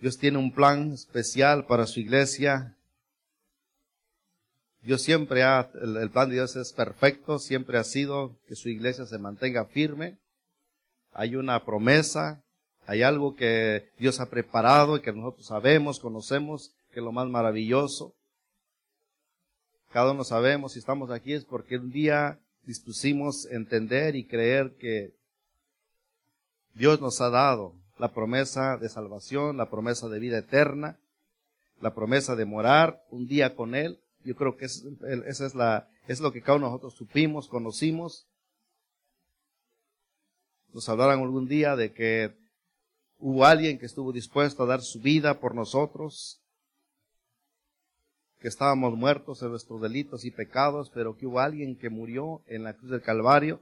Dios tiene un plan especial para su iglesia. Dios siempre ha, el, plan de Dios es perfecto, siempre ha sido que su iglesia se mantenga firme. Hay una promesa, hay algo que Dios ha preparado y que nosotros sabemos, conocemos, que es lo más maravilloso. Cada uno sabemos si estamos aquí es porque un día dispusimos entender y creer que Dios nos ha dado la promesa de salvación, la promesa de vida eterna, la promesa de morar un día con Él. Yo creo que esa es, la, es lo que cada uno de nosotros supimos, conocimos. Nos hablaron algún día de que hubo alguien que estuvo dispuesto a dar su vida por nosotros, que estábamos muertos en nuestros delitos y pecados, pero que hubo alguien que murió en la cruz del Calvario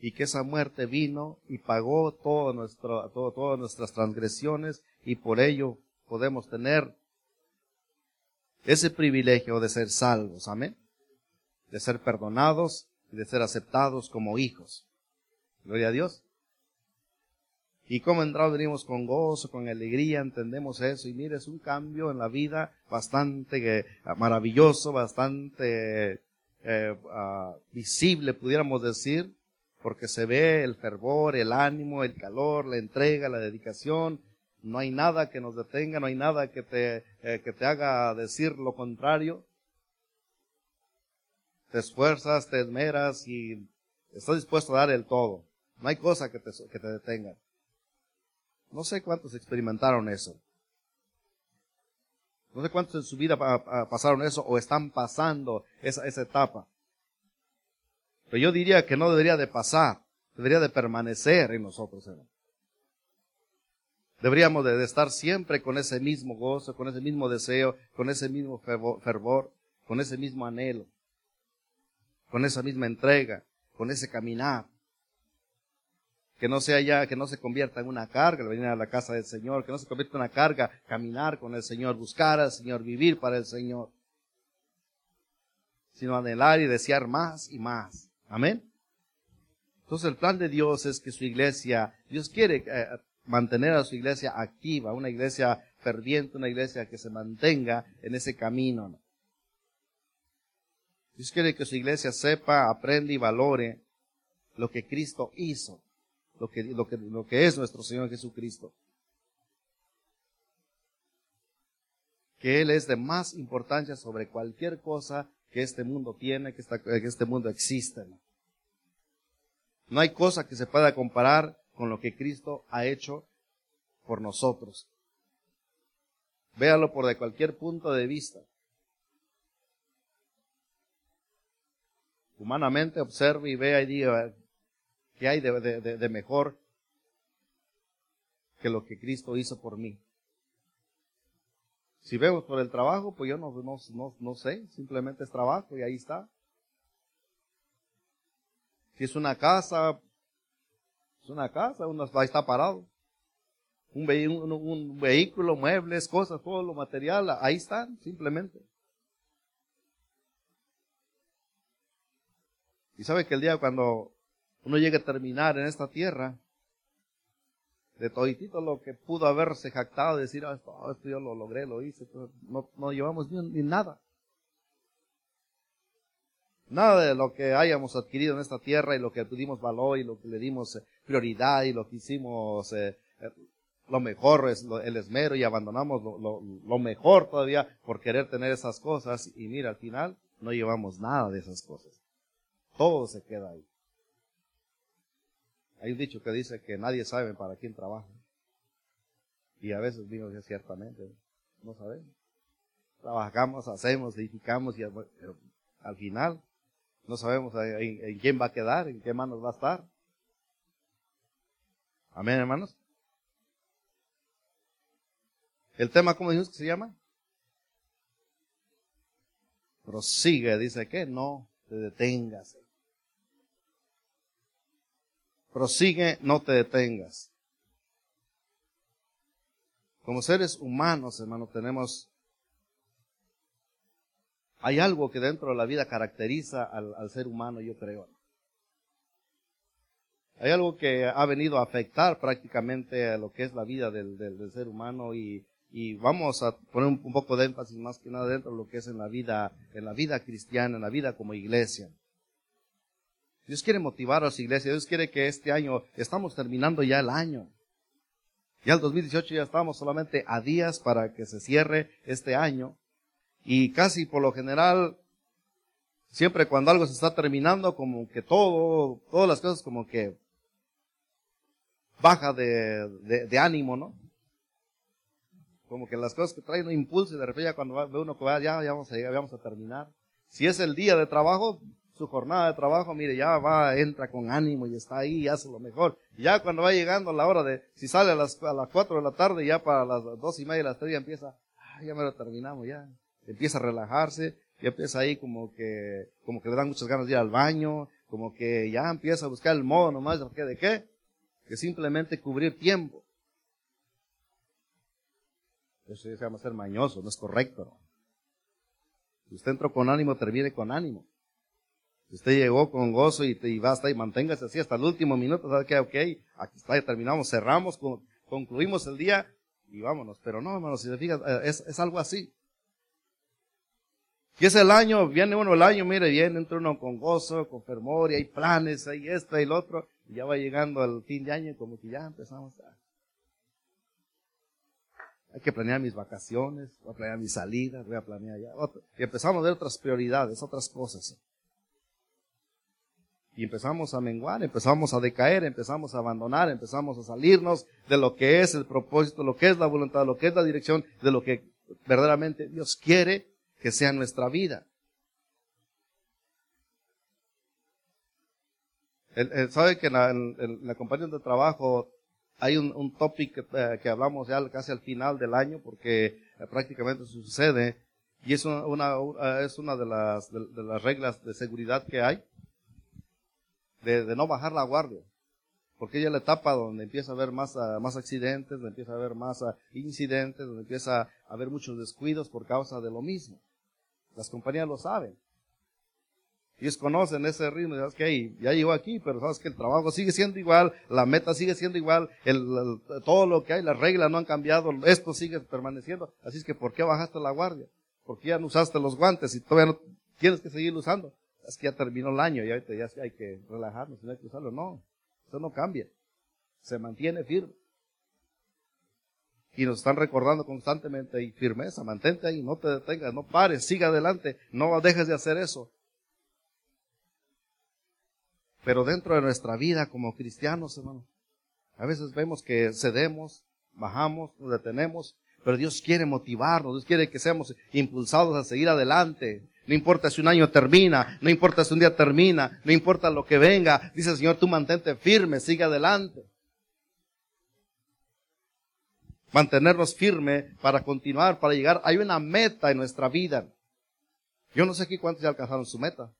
y que esa muerte vino y pagó todo nuestro, todo, todas nuestras transgresiones y por ello podemos tener ese privilegio de ser salvos, amén, de ser perdonados y de ser aceptados como hijos. Gloria a Dios. Y como entrado venimos con gozo, con alegría, entendemos eso. Y mire, es un cambio en la vida bastante eh, maravilloso, bastante eh, ah, visible, pudiéramos decir, porque se ve el fervor, el ánimo, el calor, la entrega, la dedicación. No hay nada que nos detenga, no hay nada que te, eh, que te haga decir lo contrario. Te esfuerzas, te esmeras y estás dispuesto a dar el todo. No hay cosa que te, que te detenga. No sé cuántos experimentaron eso. No sé cuántos en su vida pasaron eso o están pasando esa, esa etapa. Pero yo diría que no debería de pasar, debería de permanecer en nosotros, Deberíamos de estar siempre con ese mismo gozo, con ese mismo deseo, con ese mismo fervor, con ese mismo anhelo, con esa misma entrega, con ese caminar que no sea ya, que no se convierta en una carga el venir a la casa del Señor, que no se convierta en una carga caminar con el Señor, buscar al Señor, vivir para el Señor, sino anhelar y desear más y más. Amén. Entonces el plan de Dios es que su iglesia, Dios quiere eh, mantener a su iglesia activa, una iglesia ferviente, una iglesia que se mantenga en ese camino. Dios quiere que su iglesia sepa, aprenda y valore lo que Cristo hizo lo que, lo que, lo que es nuestro Señor Jesucristo. Que Él es de más importancia sobre cualquier cosa que este mundo tiene, que, que este mundo existe. ¿no? hay cosa que se pueda comparar con lo que Cristo ha hecho por nosotros. Véalo por de cualquier punto de vista. Humanamente observe y vea y diga, ¿Qué hay de, mejor que lo que Cristo hizo por mí? Si vemos por el trabajo, pues yo no, no, no, sé, simplemente es trabajo y ahí está. Si es una casa, es una casa, uno ahí está parado. Un, un, vehículo, muebles, cosas, todo lo material, ahí están, simplemente. Y sabe que el día cuando uno llegue a terminar en esta tierra, de toditito lo que pudo haberse jactado, decir, ah, esto, yo lo logré, lo hice, no, no llevamos ni, nada. Nada de lo que hayamos adquirido en esta tierra y lo que tuvimos valor y lo que le dimos eh, prioridad y lo que hicimos eh, eh, lo mejor es el esmero y abandonamos lo, lo, mejor todavía por querer tener esas cosas y mira, al final no llevamos nada de esas cosas. Todo se queda ahí. Hay un dicho que dice que nadie sabe para quién trabaja. Y a veces digo que ciertamente no sabemos. Trabajamos, hacemos, edificamos y al final no sabemos en, quién va a quedar, en qué manos va a estar. Amén, hermanos. El tema, ¿cómo dijimos que se llama? Prosigue, dice que no te detengas. Prosigue, no te detengas. Como seres humanos, hermano, tenemos... Hay algo que dentro de la vida caracteriza al, ser humano, yo creo. hay algo que ha venido a afectar prácticamente a lo que es la vida del, ser humano y, y, vamos a poner un, poco de énfasis más que nada dentro de lo que es en la vida, en la vida cristiana, en la vida como iglesia. Dios quiere motivar a las iglesias, Dios quiere que este año, estamos terminando ya el año. Ya el 2018 ya estamos solamente a días para que se cierre este año. Y casi por lo general siempre cuando algo se está terminando, como que todo, todas las cosas como que baja de, ánimo, ¿no? Como que las cosas que traen un impulso y de repente ya cuando ve uno que va, ya, ya vamos a llegar, vamos a terminar. Si es el día de trabajo, su jornada de trabajo, mire, ya va, entra con ánimo y está ahí y hace lo mejor. Ya cuando va llegando la hora de, si sale a las, a las cuatro de la tarde, ya para las dos y media, las tres ya empieza, ah, ya me lo terminamos, ya. Empieza a relajarse, ya empieza ahí como que, como que le dan muchas ganas de ir al baño, como que ya empieza a buscar el modo nomás de qué, de qué, que simplemente cubrir tiempo. Eso se llama ser mañoso, no es correcto. Si usted entró con ánimo, termine con ánimo. Usted llegó con gozo y, y basta y manténgase así hasta el último minuto, ¿sabe qué? Ok, aquí está, terminamos, cerramos, concluimos el día y vámonos. Pero no, hermano, si se fija, eh, es, es algo así. Y es el año, viene uno el año, mire, viene, entra uno con gozo, con fervor, y hay planes, hay esto y el otro, y ya va llegando el fin de año y como que ya empezamos a... Hay que planear mis vacaciones, voy a planear mis salidas, voy a planear ya, y empezamos a ver otras prioridades, otras cosas. Y empezamos a menguar, empezamos a decaer, empezamos a abandonar, empezamos a salirnos de lo que es el propósito, lo que es la voluntad, lo que es la dirección, de lo que verdaderamente Dios quiere que sea nuestra vida. ¿Sabe que en la, compañía de trabajo hay un, un topic eh, que, hablamos ya casi al final del año porque eh, prácticamente sucede y es una, eh, es una de las, de, las reglas de seguridad que hay de, no bajar la guardia porque ella es la etapa donde empieza a haber más, ah, más accidentes, donde empieza a haber más ah, incidentes, donde empieza a haber muchos descuidos por causa de lo mismo. Las compañías lo saben. Ellos conocen ese ritmo, sabes ya llegó aquí, pero sabes que el trabajo sigue siendo igual, la meta sigue siendo igual, el, todo lo que hay, las reglas no han cambiado, esto sigue permaneciendo. Así es que, ¿por qué bajaste la guardia? ¿Por qué ya no usaste los guantes y todavía no tienes que seguir usando? Es que ya terminó el año y ahorita ya hay que relajarnos no hay que usarlo. No, eso no cambia. Se mantiene firme y nos están recordando constantemente y firmeza, mantente ahí, no te detengas, no pares, siga adelante, no dejes de hacer eso. Pero dentro de nuestra vida como cristianos, hermano, a veces vemos que cedemos, bajamos, nos detenemos, pero Dios quiere motivarnos, Dios quiere que seamos impulsados a seguir adelante. No importa si un año termina, no importa si un día termina, no importa lo que venga, dice el Señor, tú mantente firme, sigue adelante mantenernos firme para continuar, para llegar. Hay una meta en nuestra vida. Yo no sé aquí cuántos ya alcanzaron su meta.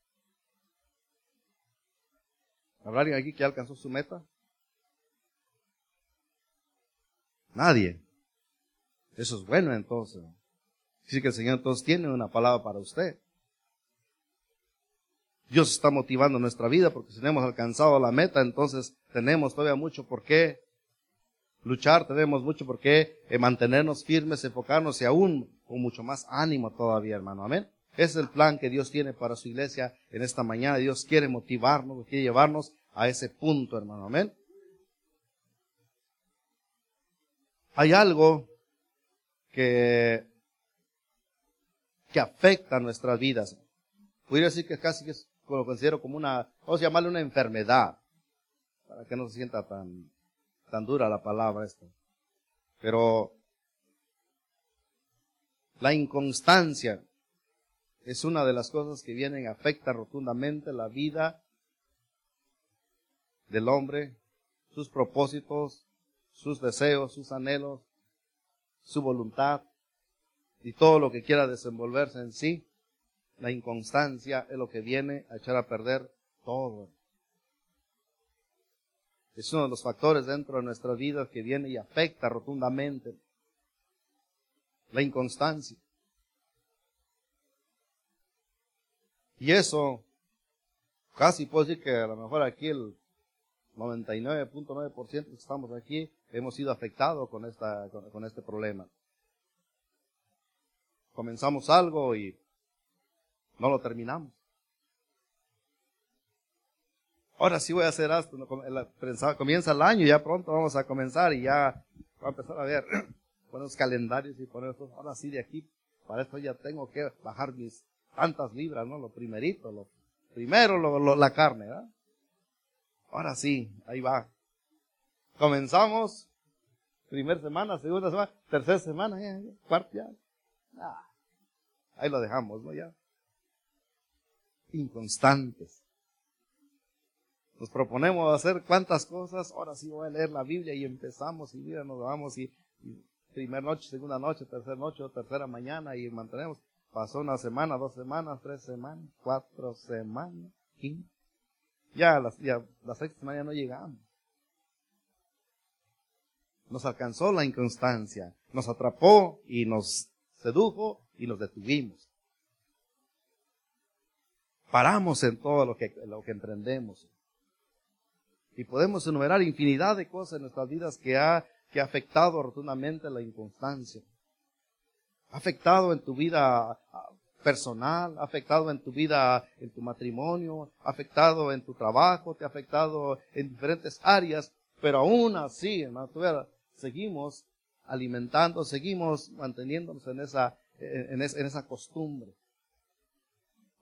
¿Habrá alguien aquí que alcanzó su meta? Nadie. Eso es bueno entonces. Dice que el Señor entonces tiene una palabra para usted. Dios está motivando nuestra vida porque si no hemos alcanzado la meta, entonces tenemos todavía mucho por qué luchar, tenemos mucho por qué eh, mantenernos firmes, enfocarnos y aún con mucho más ánimo todavía, hermano. Amén. Ese es el plan que Dios tiene para su iglesia en esta mañana. Dios quiere motivarnos, quiere llevarnos a ese punto, hermano. Amén. Hay algo que, que afecta nuestras vidas. Podría decir que casi lo considero como una, vamos a llamarle una enfermedad, para que no se sienta tan, tan dura la palabra esta. Pero la inconstancia es una de las cosas que vienen, afecta rotundamente la vida del hombre, sus propósitos, sus deseos, sus anhelos, su voluntad y todo lo que quiera desenvolverse en sí. La inconstancia es lo que viene a echar a perder todo. Es uno de los factores dentro de nuestra vida que viene y afecta rotundamente la inconstancia. Y eso, casi puedo decir que a lo mejor aquí el 99.9% que estamos aquí hemos sido afectados con, esta, con, este problema. Comenzamos algo y no lo terminamos. Ahora sí voy a hacer esto. Comienza el año, ya pronto vamos a comenzar y ya va a empezar a ver, poner los calendarios y poner esto. Ahora sí de aquí, para esto ya tengo que bajar mis tantas libras, ¿no? Lo primerito, lo primero, la carne, ¿verdad? Ahora sí, ahí va. Comenzamos, primera semana, segunda semana, tercera semana, ya, cuarta ya. Ah, ahí lo dejamos, ¿no? Ya. Inconstantes. Nos proponemos hacer cuántas cosas, ahora sí voy a leer la Biblia y empezamos y mira, nos vamos y, y primera noche, segunda noche, tercera noche, tercera mañana y mantenemos. Pasó una semana, dos semanas, tres semanas, cuatro semanas, quince. Ya, las, sexta semana ya no llegamos. Nos alcanzó la inconstancia, nos atrapó y nos sedujo y nos detuvimos. Paramos en todo lo que, lo que emprendemos. Y podemos enumerar infinidad de cosas en nuestras vidas que ha, que ha afectado rotundamente la inconstancia. Ha afectado en tu vida personal, ha afectado en tu vida, en tu matrimonio, ha afectado en tu trabajo, te ha afectado en diferentes áreas, pero aún así, hermano, seguimos alimentando, seguimos manteniéndonos en esa, en, en esa costumbre.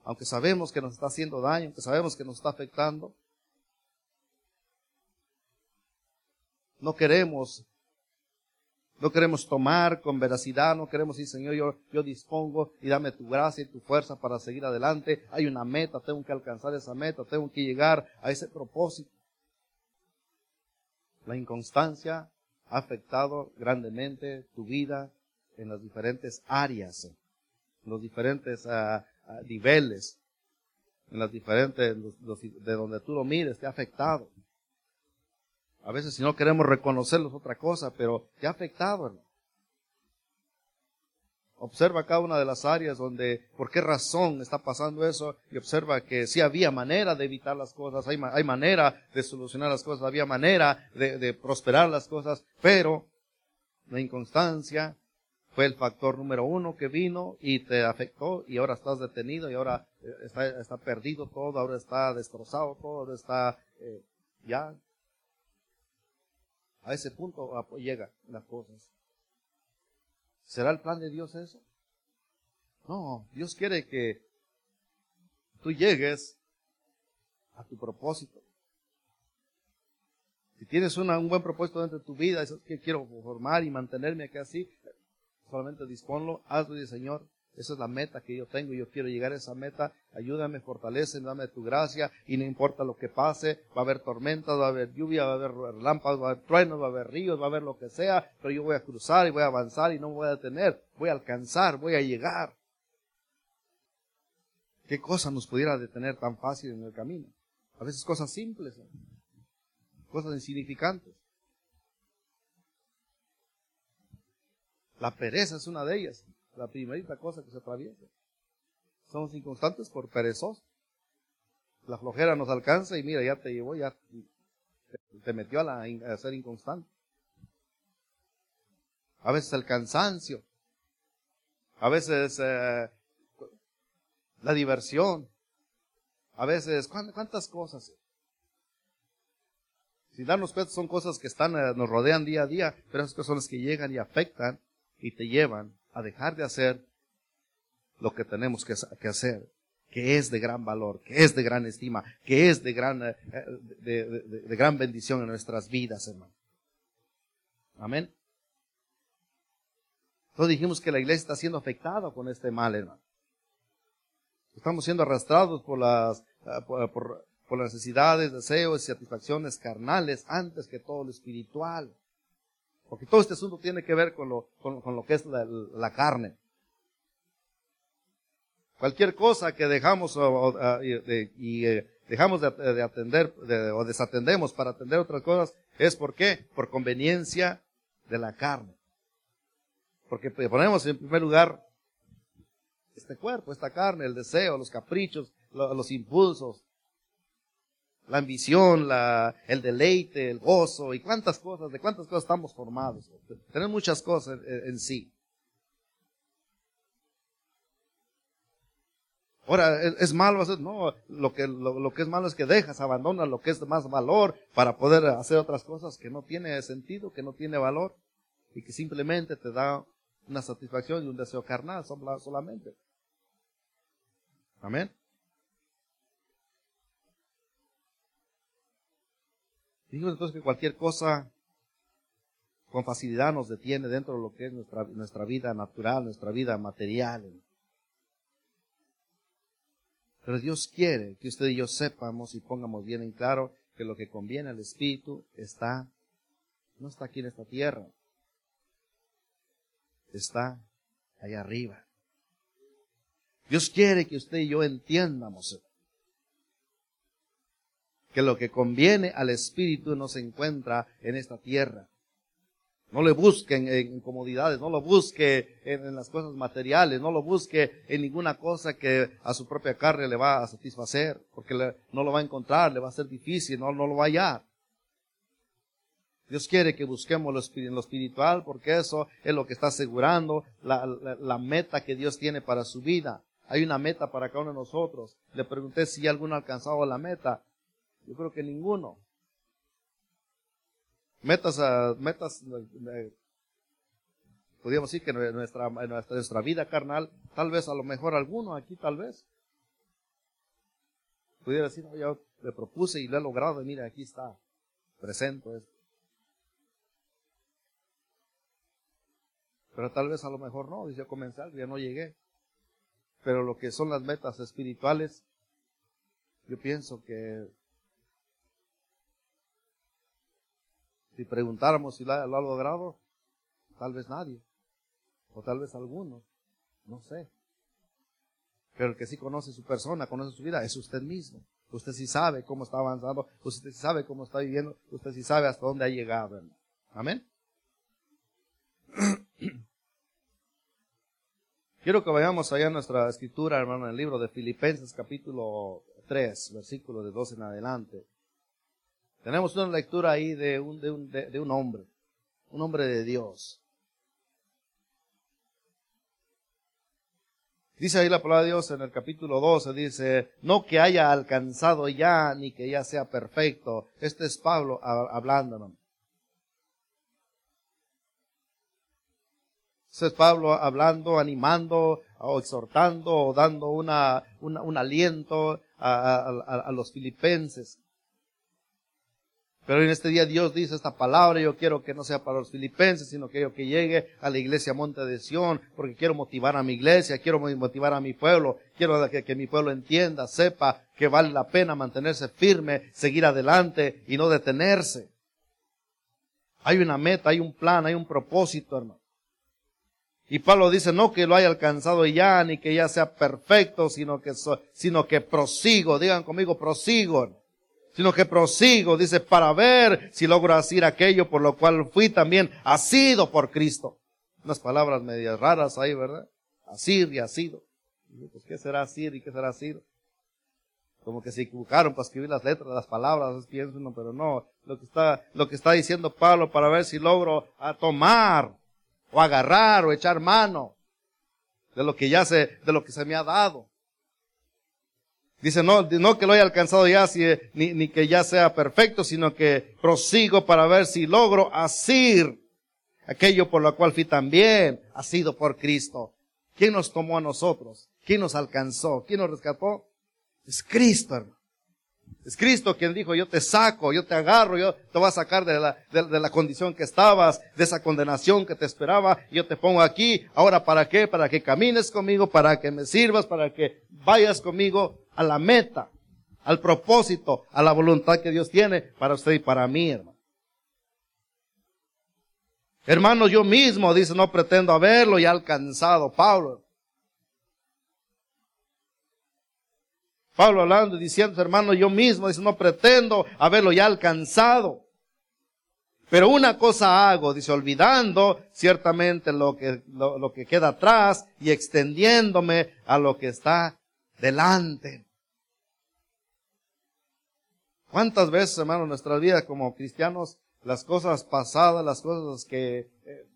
Aunque sabemos que nos está haciendo daño, aunque sabemos que nos está afectando, no queremos no queremos tomar con veracidad, no queremos decir, Señor, yo, yo dispongo y dame tu gracia y tu fuerza para seguir adelante. Hay una meta, tengo que alcanzar esa meta, tengo que llegar a ese propósito. La inconstancia ha afectado grandemente tu vida en las diferentes áreas, en los diferentes ah, niveles, en las diferentes, de donde tú lo mires, te ha afectado. A veces si no queremos reconocerlo es otra cosa, pero te ha afectado. Observa cada una de las áreas donde, por qué razón está pasando eso, y observa que sí había manera de evitar las cosas, hay, hay manera de solucionar las cosas, había manera de prosperar las cosas, pero la inconstancia fue el factor número uno que vino y te afectó y ahora estás detenido y ahora eh, está, está perdido todo, ahora está destrozado todo, ahora está eh, ya a ese punto llega las cosas. ¿Será el plan de Dios eso? No, Dios quiere que tú llegues a tu propósito. Si tienes un buen propósito dentro de tu vida, es que quiero formar y mantenerme aquí así, solamente disponlo, hazlo y Señor, esa es la meta que yo tengo. Yo quiero llegar a esa meta. Ayúdame, fortalece, dame tu gracia. Y no importa lo que pase. Va a haber tormentas, va a haber lluvia, va a haber relámpagos, va a haber truenos, va a haber ríos, va a haber lo que sea. Pero yo voy a cruzar y voy a avanzar y no voy a detener. Voy a alcanzar, voy a llegar. ¿Qué cosa nos pudiera detener tan fácil en el camino? A veces cosas simples, cosas insignificantes. La pereza es una de ellas la primerita cosa que se atraviesa. Somos inconstantes por perezosos. La flojera nos alcanza y mira, ya te llevó, ya te metió a, la, ser inconstante. A veces el cansancio. A veces eh, la diversión. A veces, ¿cuántas cosas? Si darnos cuenta son cosas que están, eh, nos rodean día a día, pero esas son las que llegan y afectan y te llevan a dejar de hacer lo que tenemos que, hacer, que es de gran valor, que es de gran estima, que es de gran, eh, de, gran bendición en nuestras vidas, hermano. Amén. Entonces dijimos que la iglesia está siendo afectada con este mal, hermano. Estamos siendo arrastrados por las, eh, por, las necesidades, deseos y satisfacciones carnales antes que todo lo espiritual. Porque todo este asunto tiene que ver con lo, con, lo que es la, carne. Cualquier cosa que dejamos y eh, dejamos de, atender o desatendemos para atender otras cosas es por qué? Por conveniencia de la carne. Porque ponemos en primer lugar este cuerpo, esta carne, el deseo, los caprichos, los impulsos, la ambición, la, el deleite, el gozo y cuántas cosas, de cuántas cosas estamos formados. Tenemos muchas cosas en, sí. Ahora, ¿es, malo hacer? No, lo que, lo, que es malo es que dejas, abandonas lo que es de más valor para poder hacer otras cosas que no tiene sentido, que no tiene valor y que simplemente te da una satisfacción y un deseo carnal solamente. Amén. Dijimos entonces que cualquier cosa con facilidad nos detiene dentro de lo que es nuestra, nuestra vida natural, nuestra vida material. Pero Dios quiere que usted y yo sepamos y pongamos bien en claro que lo que conviene al Espíritu está, no está aquí en esta tierra, está allá arriba. Dios quiere que usted y yo entiendamos que lo que conviene al espíritu no se encuentra en esta tierra. No le busque en, comodidades, no lo busque en, las cosas materiales, no lo busque en ninguna cosa que a su propia carne le va a satisfacer, porque no lo va a encontrar, le va a ser difícil, no, no lo va a hallar. Dios quiere que busquemos lo, espiritual porque eso es lo que está asegurando la, la meta que Dios tiene para su vida. Hay una meta para cada uno de nosotros. Le pregunté si alguno ha alcanzado la meta. Yo creo que ninguno. Metas, a, metas, eh, podríamos decir que nuestra, nuestra, nuestra vida carnal, tal vez a lo mejor alguno aquí, tal vez. Pudiera decir, no, yo le propuse y lo he logrado, y mira, aquí está, presento esto. Pero tal vez a lo mejor no, dice, comenzar, ya no llegué. Pero lo que son las metas espirituales, yo pienso que Si preguntáramos si lo ha, logrado, tal vez nadie, o tal vez algunos, no sé. Pero el que sí conoce su persona, conoce su vida, es usted mismo. Usted sí sabe cómo está avanzando, usted sí sabe cómo está viviendo, usted sí sabe hasta dónde ha llegado. Amén. Quiero que vayamos allá a nuestra escritura, hermano, en el libro de Filipenses capítulo 3, versículo de 12 en adelante. Tenemos una lectura ahí de un, de un, de, un hombre, un hombre de Dios. Dice ahí la palabra de Dios en el capítulo 12, dice, no que haya alcanzado ya, ni que ya sea perfecto. Este es Pablo hablándonos. Este es Pablo hablando, animando, o exhortando, o dando una, un aliento a los filipenses. Pero en este día Dios dice esta palabra, yo quiero que no sea para los filipenses, sino que yo que llegue a la iglesia Monte de Sión, porque quiero motivar a mi iglesia, quiero motivar a mi pueblo, quiero que, que mi pueblo entienda, sepa que vale la pena mantenerse firme, seguir adelante y no detenerse. Hay una meta, hay un plan, hay un propósito, hermano. Y Pablo dice, no que lo haya alcanzado ya, ni que ya sea perfecto, sino que, sino que prosigo, digan conmigo, prosigo sino que prosigo, dice, para ver si logro hacer aquello por lo cual fui también asido por Cristo. Unas palabras medias raras ahí, ¿verdad? Asir y asido. Pues, ¿qué será asir y qué será asido? Como que se equivocaron para escribir las letras, las palabras, pienso, no, pero no. Lo que está, lo que está diciendo Pablo para ver si logro a tomar, o agarrar, o echar mano de lo que ya se, de lo que se me ha dado. Dice, no, no que lo haya alcanzado ya, ni, ni, que ya sea perfecto, sino que prosigo para ver si logro asir aquello por lo cual fui también sido por Cristo. ¿Quién nos tomó a nosotros? ¿Quién nos alcanzó? ¿Quién nos rescató? Es Cristo, hermano. Es Cristo quien dijo, yo te saco, yo te agarro, yo te voy a sacar de la, de, la condición que estabas, de esa condenación que te esperaba, yo te pongo aquí. Ahora, ¿para qué? Para que camines conmigo, para que me sirvas, para que vayas conmigo a la meta, al propósito, a la voluntad que Dios tiene para usted y para mí, hermano. Hermano, yo mismo, dice, no pretendo haberlo ya alcanzado, Pablo. Pablo hablando y diciendo, hermano, yo mismo, dice, no pretendo haberlo ya alcanzado. Pero una cosa hago, dice, olvidando ciertamente lo que, lo que queda atrás y extendiéndome a lo que está delante. ¿Cuántas veces, hermano, en nuestra vida como cristianos, las cosas pasadas, las cosas que eh,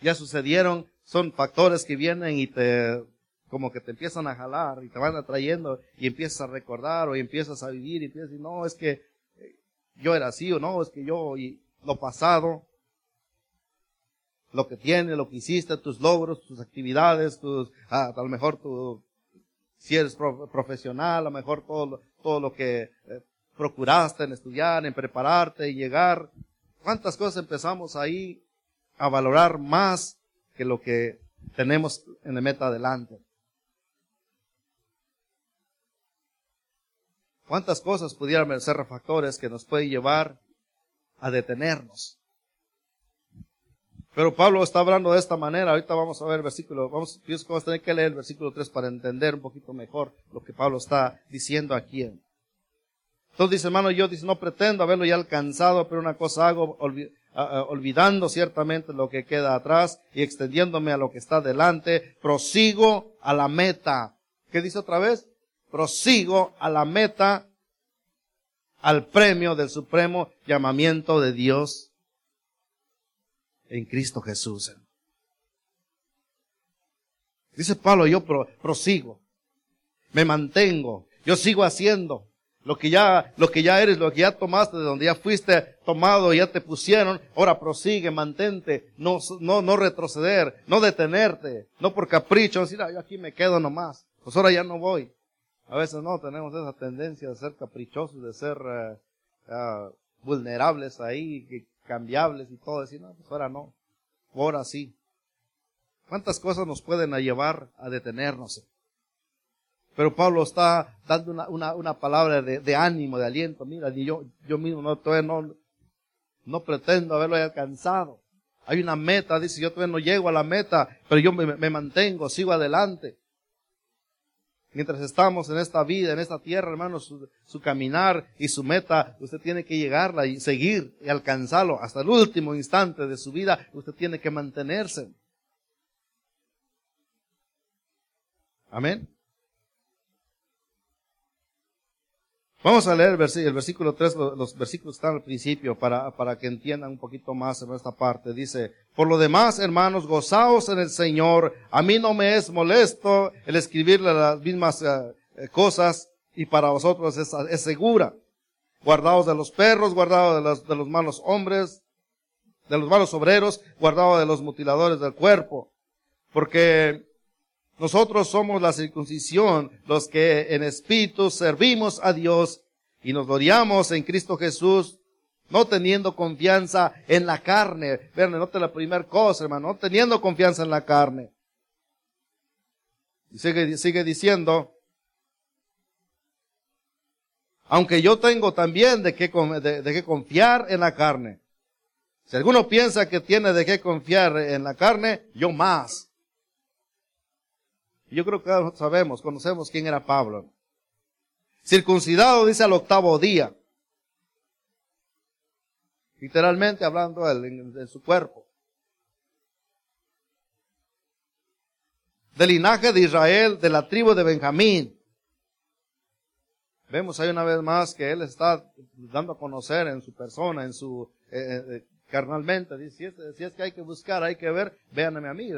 ya sucedieron, son factores que vienen y te, como que te empiezan a jalar y te van atrayendo y empiezas a recordar o empiezas a vivir y empiezas a decir, no, es que eh, yo era así o no, es que yo, y lo pasado, lo que tienes, lo que hiciste, tus logros, tus actividades, tus, ah, a lo mejor tu, si eres profesional, a lo mejor todo, todo lo que eh, procuraste en estudiar, en prepararte y llegar. ¿Cuántas cosas empezamos ahí a valorar más que lo que tenemos en la meta adelante? ¿Cuántas cosas pudieran ser factores que nos pueden llevar a detenernos? Pero Pablo está hablando de esta manera. Ahorita vamos a ver el versículo. Vamos, pienso que vamos a tener que leer el versículo 3 para entender un poquito mejor lo que Pablo está diciendo aquí. Entonces dice, hermano, yo dice, no pretendo haberlo ya alcanzado, pero una cosa hago, olvidando ciertamente lo que queda atrás y extendiéndome a lo que está delante, prosigo a la meta. ¿Qué dice otra vez? Prosigo a la meta, al premio del supremo llamamiento de Dios en Cristo Jesús. Dice Pablo, yo prosigo, me mantengo, yo sigo haciendo lo que ya, lo que ya eres, lo que ya tomaste, de donde ya fuiste tomado, ya te pusieron, ahora prosigue, mantente, no, no, no retroceder, no detenerte, no por capricho, decir, ah, yo aquí me quedo nomás, pues ahora ya no voy. A veces no, tenemos esa tendencia de ser caprichosos, de ser ah, vulnerables ahí, cambiables y todo, decir, no, pues ahora no, ahora sí. ¿Cuántas cosas nos pueden llevar a detenernos? Pero Pablo está dando una, una, una palabra de, ánimo, de aliento. Mira, yo, yo mismo no, todavía no, no pretendo haberlo alcanzado. Hay una meta, dice, yo todavía no llego a la meta, pero yo me mantengo, sigo adelante. Mientras estamos en esta vida, en esta tierra, hermano, su, su, caminar y su meta, usted tiene que llegarla y seguir y alcanzarlo hasta el último instante de su vida. Usted tiene que mantenerse. Amén. Vamos a leer el versículo, el versículo 3, los, versículos están al principio para, para que entiendan un poquito más en esta parte. Dice, por lo demás, hermanos, gozaos en el Señor. A mí no me es molesto el escribirle las mismas eh, eh, cosas y para vosotros es, es, segura. Guardaos de los perros, guardaos de los, de los malos hombres, de los malos obreros, guardaos de los mutiladores del cuerpo. Porque nosotros somos la circuncisión, los que en espíritu servimos a Dios y nos gloriamos en Cristo Jesús, no teniendo confianza en la carne. Vean, note la primera cosa, hermano, no teniendo confianza en la carne. Y sigue, sigue diciendo, aunque yo tengo también de qué, de qué confiar en la carne. Si alguno piensa que tiene de qué confiar en la carne, yo más. Yo creo que sabemos, conocemos quién era Pablo. Circuncidado dice al octavo día. Literalmente hablando él en, su cuerpo. Del linaje de Israel, de la tribu de Benjamín. Vemos ahí una vez más que él está dando a conocer en su persona, en su eh, eh, carnalmente. Dice, si si es, que hay que buscar, hay que ver, véanme a mí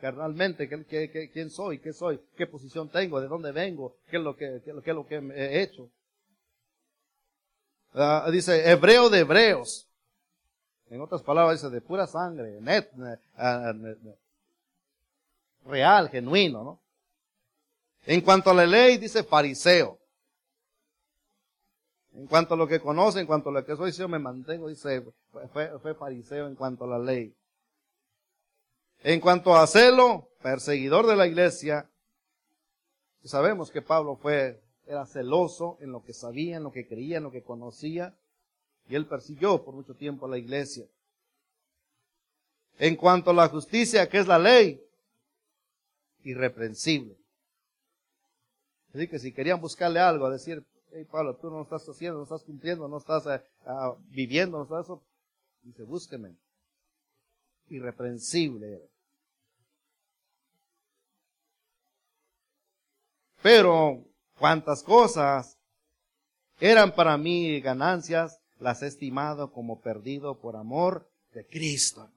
carnalmente, quién soy, qué soy, qué posición tengo, de dónde vengo, qué es lo que, qué, es lo que he hecho. Ah, dice, hebreo de hebreos. En otras palabras, dice, de pura sangre, ah, real, genuino, ¿no? En cuanto a la ley, dice fariseo. En cuanto a lo que conoce, en cuanto a lo que soy, yo me mantengo, dice, fue, fue fariseo en cuanto a la ley. En cuanto a celo, perseguidor de la iglesia, sabemos que Pablo fue, era celoso en lo que sabía, en lo que creía, en lo que conocía, y él persiguió por mucho tiempo a la iglesia. En cuanto a la justicia, que es la ley, irreprensible. Así que si querían buscarle algo, a decir, hey Pablo, tú no estás haciendo, no estás cumpliendo, no estás eh, ah, viviendo, no estás dice, búsqueme. Irreprensible Pero, ¿cuántas cosas eran para mí ganancias, las he estimado como perdido por amor de Cristo.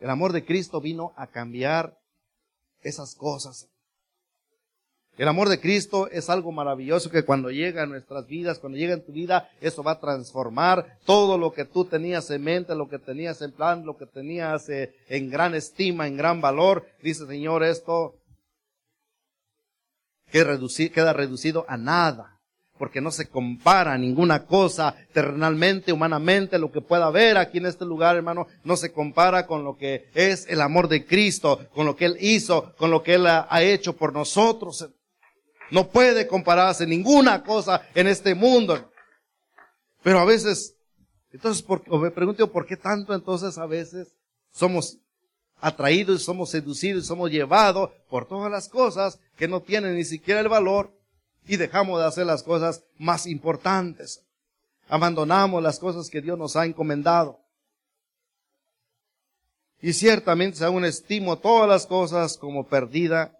El amor de Cristo vino a cambiar esas cosas. El amor de Cristo es algo maravilloso que cuando llega a nuestras vidas, cuando llega en tu vida, eso va a transformar todo lo que tú tenías en mente, lo que tenías en plan, lo que tenías eh, en gran estima, en gran valor. Dice Señor, esto queda reducido a nada porque no se compara ninguna cosa terrenalmente, humanamente, lo que pueda haber aquí en este lugar, hermano, no se compara con lo que es el amor de Cristo, con lo que Él hizo, con lo que Él ha, hecho por nosotros. No puede compararse ninguna cosa en este mundo. Pero a veces, entonces, por, me pregunto, ¿por qué tanto entonces a veces somos atraídos, somos seducidos, somos llevados por todas las cosas que no tienen ni siquiera el valor y dejamos de hacer las cosas más importantes. Abandonamos las cosas que Dios nos ha encomendado. Y ciertamente aún estimo todas las cosas como perdida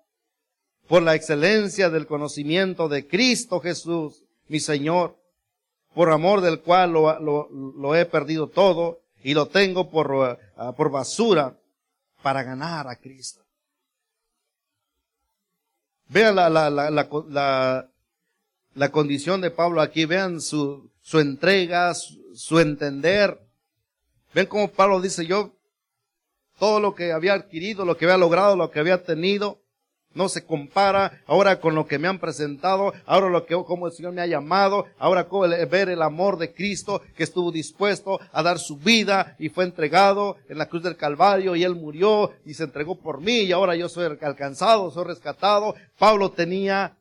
por la excelencia del conocimiento de Cristo Jesús, mi Señor, por amor del cual lo, he perdido todo y lo tengo por, ah, por basura para ganar a Cristo. Vean la, la, la, la condición de Pablo aquí, vean su, su entrega, su, entender. Ven cómo Pablo dice, yo, todo lo que había adquirido, lo que había logrado, lo que había tenido, no se compara ahora con lo que me han presentado, ahora lo que, como el Señor me ha llamado, ahora ver el amor de Cristo que estuvo dispuesto a dar su vida y fue entregado en la cruz del Calvario y Él murió y se entregó por mí y ahora yo soy alcanzado, soy rescatado. Pablo tenía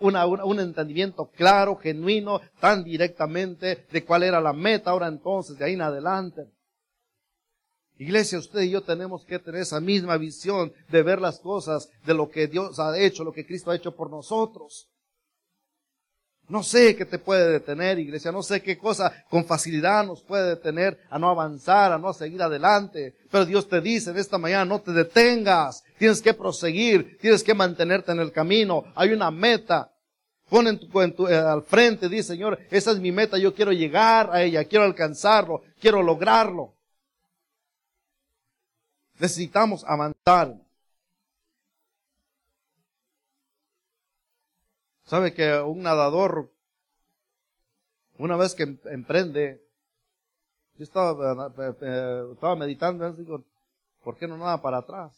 un entendimiento claro, genuino, tan directamente de cuál era la meta ahora entonces, de ahí en adelante. Iglesia, usted y yo tenemos que tener esa misma visión de ver las cosas, de lo que Dios ha hecho, lo que Cristo ha hecho por nosotros. No sé qué te puede detener, iglesia, no sé qué cosa con facilidad nos puede detener a no avanzar, a no seguir adelante. Pero Dios te dice en esta mañana, no te detengas, tienes que proseguir, tienes que mantenerte en el camino, hay una meta. Pon en tu, eh, al frente, dice Señor, esa es mi meta, yo quiero llegar a ella, quiero alcanzarlo, quiero lograrlo. Necesitamos avanzar. Sabe que un nadador, una vez que em, emprende, yo estaba, eh, eh, meditando, digo, ¿por qué no nada para atrás?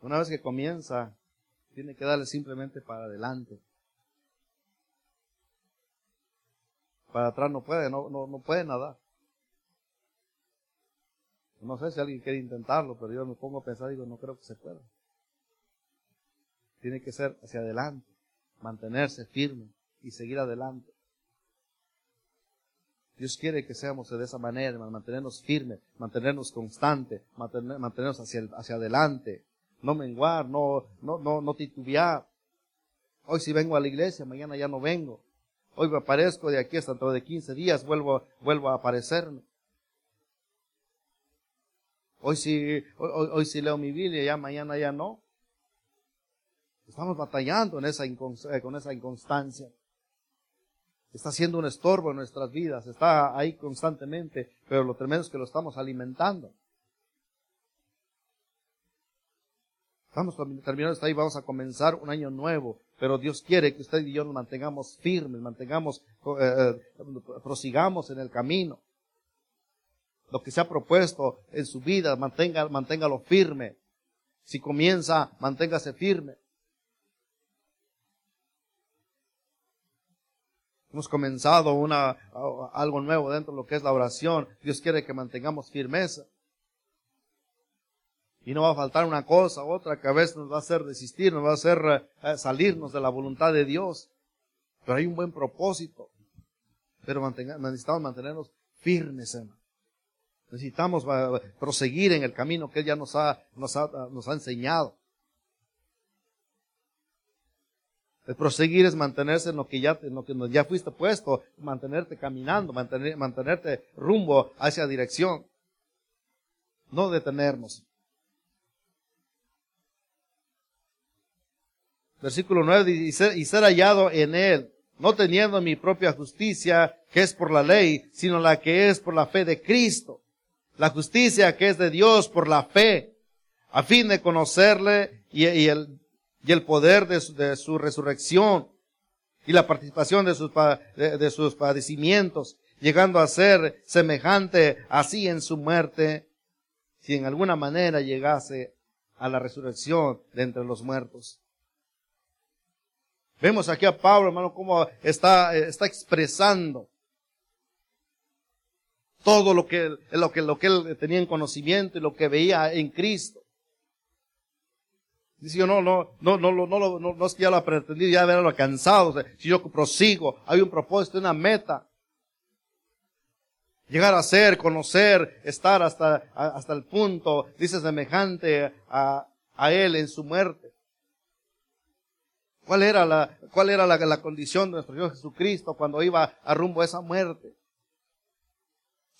Una vez que comienza, tiene que darle simplemente para adelante. Para atrás no puede, no, no, no puede nadar. No sé si alguien quiere intentarlo, pero yo me pongo a pensar y digo, no creo que se pueda. Tiene que ser hacia adelante, mantenerse firme y seguir adelante. Dios quiere que seamos de esa manera, mantenernos firmes, mantenernos constantes, mantenernos hacia, hacia adelante, no menguar, no, no, no, no titubear. Hoy si vengo a la iglesia, mañana ya no vengo. Hoy me aparezco de aquí hasta dentro de 15 días, vuelvo, vuelvo a aparecerme. Hoy si hoy, hoy leo mi Biblia, ya mañana ya no. Estamos batallando en esa eh, con esa inconstancia. Está siendo un estorbo en nuestras vidas, está ahí constantemente, pero lo tremendo es que lo estamos alimentando. Vamos terminando esta ahí, vamos a comenzar un año nuevo, pero Dios quiere que usted y yo nos mantengamos firmes, mantengamos, eh, eh, prosigamos en el camino. Lo que se ha propuesto en su vida, mantenga, manténgalo firme. Si comienza, manténgase firme. Hemos comenzado una, algo nuevo dentro de lo que es la oración. Dios quiere que mantengamos firmeza. Y no va a faltar una cosa, otra que a veces nos va a hacer desistir, nos va a hacer eh, salirnos de la voluntad de Dios. Pero hay un buen propósito. Pero necesitamos mantenernos firmes, hermano. Necesitamos proseguir en el camino que Él ya nos ha, nos ha, nos ha enseñado. El proseguir es mantenerse en lo que ya, en lo que ya fuiste puesto, mantenerte caminando, mantener, mantenerte rumbo hacia dirección. No detenernos. Versículo 9 dice, y ser hallado en él, no teniendo mi propia justicia, que es por la ley, sino la que es por la fe de Cristo. La justicia que es de Dios por la fe, a fin de conocerle y, el, y el poder de su, resurrección y la participación de sus, de sus padecimientos, llegando a ser semejante así en su muerte, si en alguna manera llegase a la resurrección de entre los muertos. Vemos aquí a Pablo, hermano, cómo está, está expresando todo lo que, lo que, lo que él tenía en conocimiento y lo que veía en Cristo. Dice yo, no, no, no, no, no, no, no, es que ya lo pretendí, ya haberlo alcanzado. si yo prosigo, hay un propósito, una meta. Llegar a ser, conocer, estar hasta, hasta el punto, dice, semejante a, a Él en su muerte. ¿Cuál era la, cuál era la, la condición de nuestro Dios Jesucristo cuando iba a rumbo a esa muerte?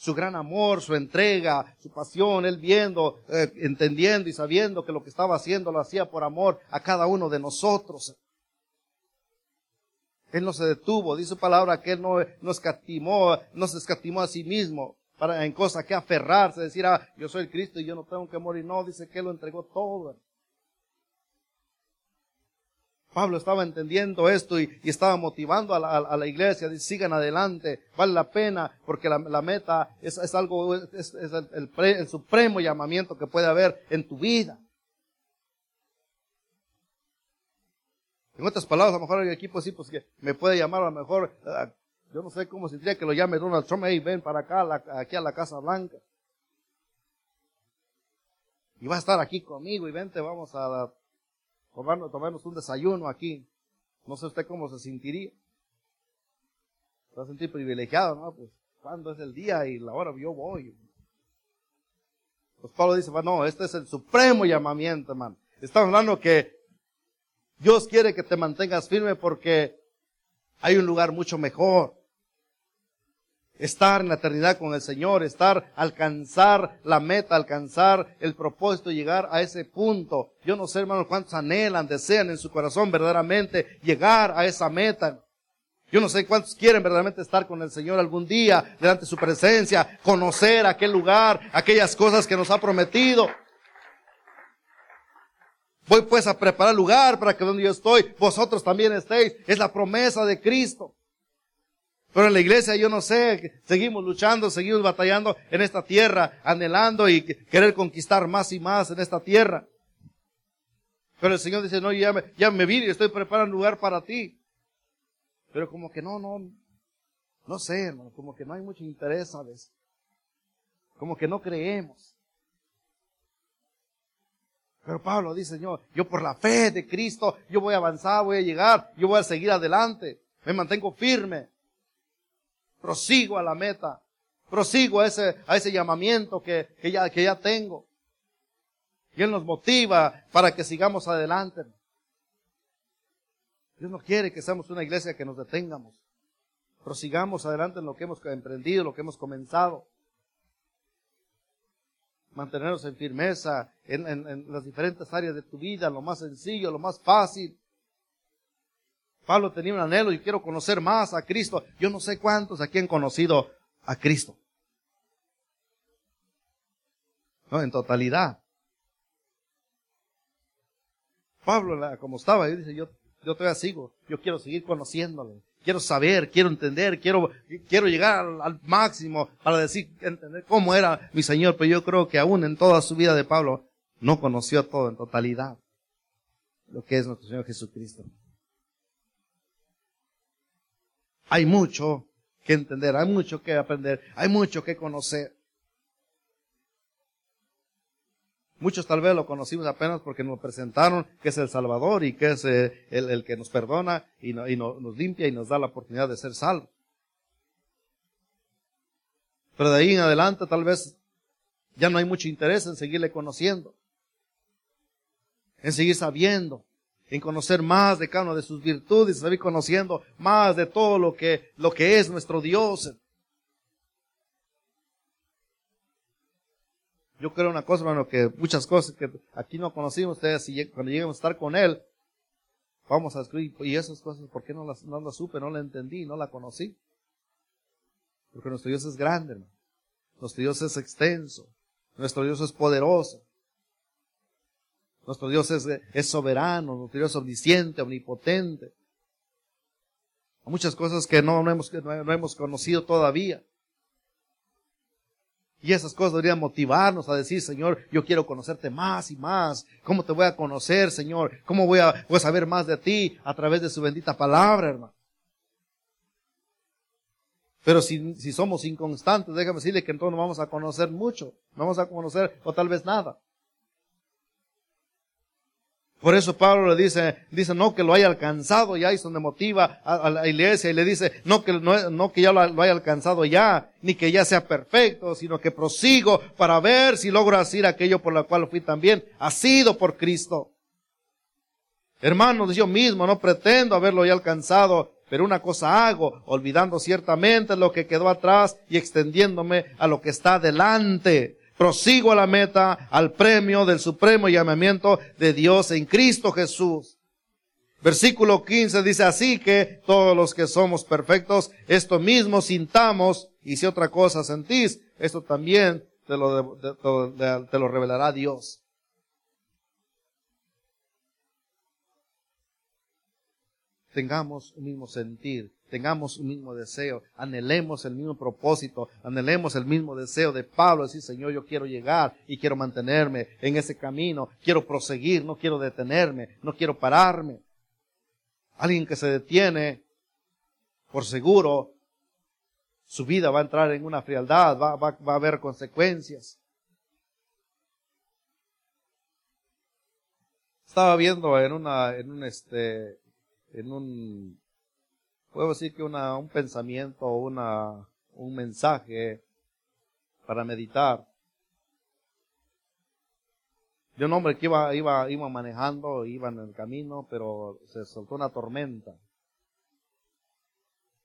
Su gran amor, su entrega, su pasión, él viendo, eh, entendiendo y sabiendo que lo que estaba haciendo lo hacía por amor a cada uno de nosotros. Él no se detuvo, dice su palabra que él no, no escatimó, no se escatimó a sí mismo para en cosas que aferrarse, decir, ah, yo soy el Cristo y yo no tengo que morir. No, dice que él lo entregó todo. Pablo estaba entendiendo esto y, estaba motivando a la, iglesia, dice, sigan adelante, vale la pena, porque la, meta es, algo, es, el, supremo llamamiento que puede haber en tu vida. En otras palabras, a lo mejor hay equipo así, pues que me puede llamar a lo mejor, ah, yo no sé cómo sentiría que lo llame Donald Trump, hey, ven para acá, aquí a la Casa Blanca. Y va a estar aquí conmigo y vente, vamos a tomarnos, un desayuno aquí. No sé usted cómo se sentiría. Se va a sentir privilegiado, ¿no? Pues, ¿cuándo es el día y la hora? Yo voy. Pues Pablo dice, bueno, no, este es el supremo llamamiento, hermano. Estamos hablando que Dios quiere que te mantengas firme porque hay un lugar mucho mejor estar en la eternidad con el Señor, estar, alcanzar la meta, alcanzar el propósito, llegar a ese punto. Yo no sé, hermanos, cuántos anhelan, desean en su corazón verdaderamente llegar a esa meta. Yo no sé cuántos quieren verdaderamente estar con el Señor algún día, delante de su presencia, conocer aquel lugar, aquellas cosas que nos ha prometido. Voy pues a preparar lugar para que donde yo estoy, vosotros también estéis. Es la promesa de Cristo. Pero en la iglesia yo no sé, seguimos luchando, seguimos batallando en esta tierra, anhelando y querer conquistar más y más en esta tierra. Pero el Señor dice, no, ya me, ya me estoy preparando un lugar para ti. Pero como que no, no, no sé, hermano, como que no hay mucho interés, ¿sabes? Como que no creemos. Pero Pablo dice, Señor, yo por la fe de Cristo, yo voy a avanzar, voy a llegar, yo voy a seguir adelante, me mantengo firme prosigo a la meta, prosigo a ese, a ese llamamiento que, que, ya, que ya tengo. Y Él nos motiva para que sigamos adelante. Dios no quiere que seamos una iglesia que nos detengamos. Prosigamos adelante en lo que hemos emprendido, lo que hemos comenzado. Mantenernos en firmeza en, en las diferentes áreas de tu vida, lo más sencillo, lo más fácil. Pablo tenía un anhelo y quiero conocer más a Cristo. Yo no sé cuántos aquí han conocido a Cristo. No, en totalidad. Pablo, como estaba, él dice, yo, yo todavía sigo, yo quiero seguir conociéndole, quiero saber, quiero entender, quiero, quiero llegar al, máximo para decir, entender cómo era mi Señor, pero yo creo que aún en toda su vida de Pablo no conoció todo en totalidad lo que es nuestro Señor Jesucristo. Hay mucho que entender, hay mucho que aprender, hay mucho que conocer. Muchos tal vez lo conocimos apenas porque nos presentaron que es el Salvador y que es eh, el, que nos perdona y, nos limpia y nos da la oportunidad de ser salvos. Pero de ahí en adelante tal vez ya no hay mucho interés en seguirle conociendo, en seguir sabiendo, en conocer más de cada una de sus virtudes, seguir conociendo más de todo lo que, lo que es nuestro Dios. Yo creo una cosa, hermano, que muchas cosas que aquí no conocimos, ustedes cuando lleguemos a estar con Él, vamos a escribir, y esas cosas, ¿por qué no las, no las supe, no las entendí, no la conocí? Porque nuestro Dios es grande, hermano. Nuestro Dios es extenso. Nuestro Dios es poderoso. Nuestro Dios es, es soberano, nuestro Dios es omnisciente, omnipotente. muchas cosas que no, hemos, no hemos conocido todavía. Y esas cosas deberían motivarnos a decir, Señor, yo quiero conocerte más y más. ¿Cómo te voy a conocer, Señor? ¿Cómo voy a, voy a saber más de ti a través de su bendita palabra, hermano? Pero si, si somos inconstantes, déjame decirle que entonces no vamos a conocer mucho. No vamos a conocer o tal vez nada. Por eso Pablo le dice, dice no que lo haya alcanzado ya, y donde motiva a, la iglesia y le dice, no que, no, no que ya lo, haya alcanzado ya, ni que ya sea perfecto, sino que prosigo para ver si logro hacer aquello por lo cual fui también sido por Cristo. Hermanos, yo mismo no pretendo haberlo ya alcanzado, pero una cosa hago, olvidando ciertamente lo que quedó atrás y extendiéndome a lo que está delante prosigo a la meta, al premio del supremo llamamiento de Dios en Cristo Jesús. Versículo 15 dice así que todos los que somos perfectos, esto mismo sintamos, y si otra cosa sentís, esto también te lo, te lo revelará Dios. Tengamos un mismo sentir, tengamos un mismo deseo, anhelemos el mismo propósito, anhelemos el mismo deseo de Pablo, decir, Señor, yo quiero llegar y quiero mantenerme en ese camino, quiero proseguir, no quiero detenerme, no quiero pararme. Alguien que se detiene, por seguro, su vida va a entrar en una frialdad, va, va, va a haber consecuencias. Estaba viendo en una, en un este, en un puedo decir que una, un pensamiento o una, un mensaje para meditar. De un hombre que iba, iba, iba manejando, iba en el camino, pero se soltó una tormenta.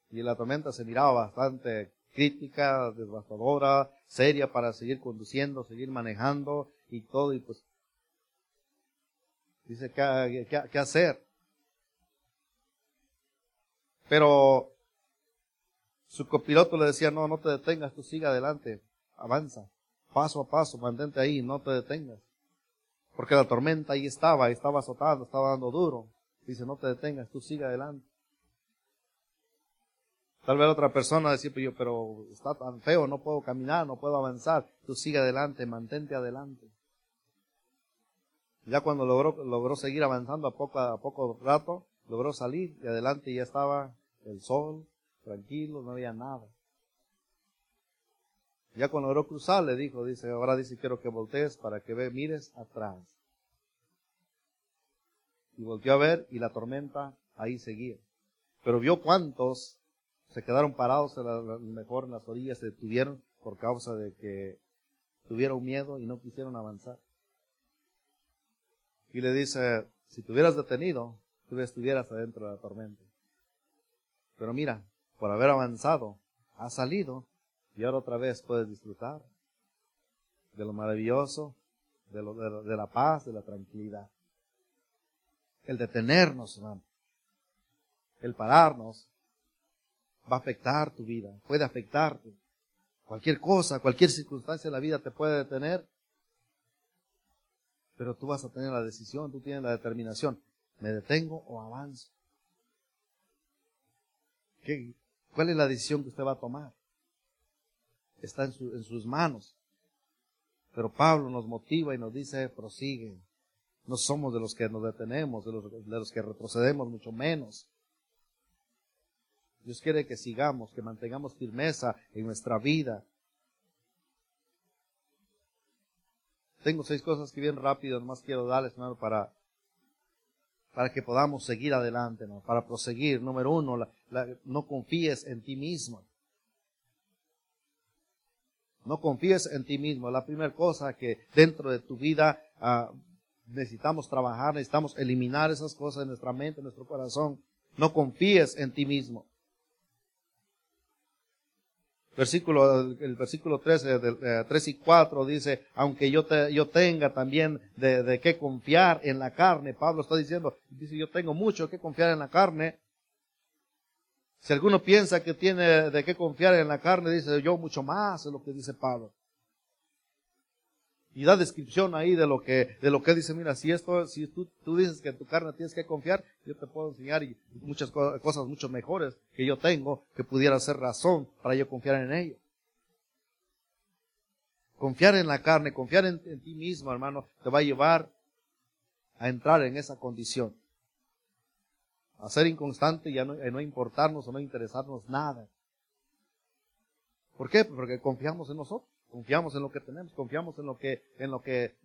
Y la tormenta se miraba bastante crítica, devastadora, seria para seguir conduciendo, seguir manejando y todo. Y pues dice, ¿qué, qué, qué hacer? Pero su copiloto le decía, no, no te detengas, tú sigue adelante, avanza, paso a paso, mantente ahí, no te detengas. Porque la tormenta ahí estaba, estaba azotando, estaba dando duro. Dice, no te detengas, tú sigue adelante. Tal vez otra persona decía, pero, yo, pero está tan feo, no puedo caminar, no puedo avanzar. Tú sigue adelante, mantente adelante. Ya cuando logró, logró seguir avanzando a poco, a poco rato, logró salir y adelante ya estaba el sol, tranquilo, no había nada. Ya cuando logró cruzar le dijo, dice, ahora dice quiero que voltees para que ve, mires atrás. Y volteó a ver y la tormenta ahí seguía. Pero vio cuántos se quedaron parados, mejor en las orillas, se detuvieron por causa de que tuvieron miedo y no quisieron avanzar. Y le dice, si te hubieras detenido, tú estuvieras adentro de la tormenta. Pero mira, por haber avanzado, has salido y ahora otra vez puedes disfrutar de lo maravilloso, de, lo, de, la paz, de la tranquilidad. El detenernos, hermano, el pararnos, va a afectar tu vida, puede afectarte. Cualquier cosa, cualquier circunstancia en la vida te puede detener, pero tú vas a tener la decisión, tú tienes la determinación. ¿Me detengo o avanzo? ¿Qué, ¿Cuál es la decisión que usted va a tomar? Está en, en sus manos. Pero Pablo nos motiva y nos dice, prosigue. No somos de los que nos detenemos, de los, de los que retrocedemos, mucho menos. Dios quiere que sigamos, que mantengamos firmeza en nuestra vida. Tengo seis cosas que bien rápido, nomás quiero darles, hermano, para para que podamos seguir adelante, para proseguir. Número uno, no confíes en ti mismo. No confíes en ti mismo. La primera cosa que dentro de tu vida ah, necesitamos trabajar, necesitamos eliminar esas cosas en nuestra mente, en nuestro corazón. No confíes en ti mismo. Versículo, el versículo 13, del, 3 y 4 dice, aunque yo, te, yo tenga también de, de qué confiar en la carne, Pablo está diciendo, dice, yo tengo mucho que confiar en la carne. Si alguno piensa que tiene de qué confiar en la carne, dice, yo mucho más, es lo que dice Pablo y da descripción ahí de lo que, de lo que dice, mira, si esto, si tú, tú dices que en tu carne tienes que confiar, yo te puedo enseñar y muchas cosas mucho mejores que yo tengo que pudieran ser razón para yo confiar en ello. Confiar en la carne, confiar en, ti mismo, hermano, te va a llevar a entrar en esa condición. A ser inconstante y a no, a no importarnos o no interesarnos nada. ¿Por qué? Porque confiamos en nosotros. Confiamos en lo que tenemos, confiamos en lo que, en lo que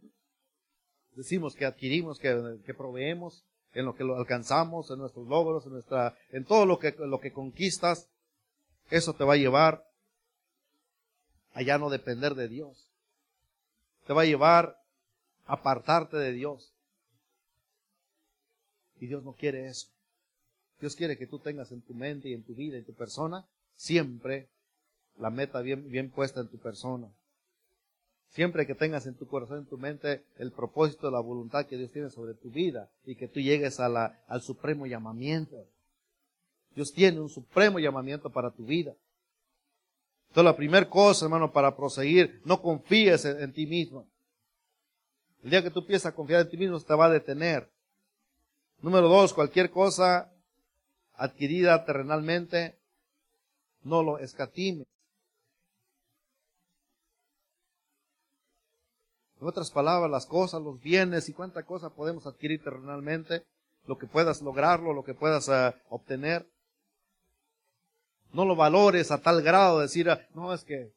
decimos que adquirimos, que, que proveemos, en lo que lo alcanzamos, en nuestros logros, en nuestra, en todo lo que, lo que conquistas. Eso te va a llevar a ya no depender de Dios. Te va a llevar a apartarte de Dios. Y Dios no quiere eso. Dios quiere que tú tengas en tu mente y en tu vida, en tu persona, siempre la meta bien, bien puesta en tu persona. Siempre que tengas en tu corazón, en tu mente, el propósito, la voluntad que Dios tiene sobre tu vida y que tú llegues a la, al supremo llamamiento. Dios tiene un supremo llamamiento para tu vida. Entonces la primera cosa, hermano, para proseguir, no confíes en, en, ti mismo. El día que tú empiezas a confiar en ti mismo, te va a detener. Número dos, cualquier cosa adquirida terrenalmente, no lo escatimes. En otras palabras, las cosas, los bienes y cuánta cosa podemos adquirir terrenalmente, lo que puedas lograrlo, lo que puedas uh, obtener. No lo valores a tal grado de decir, ah, no, es que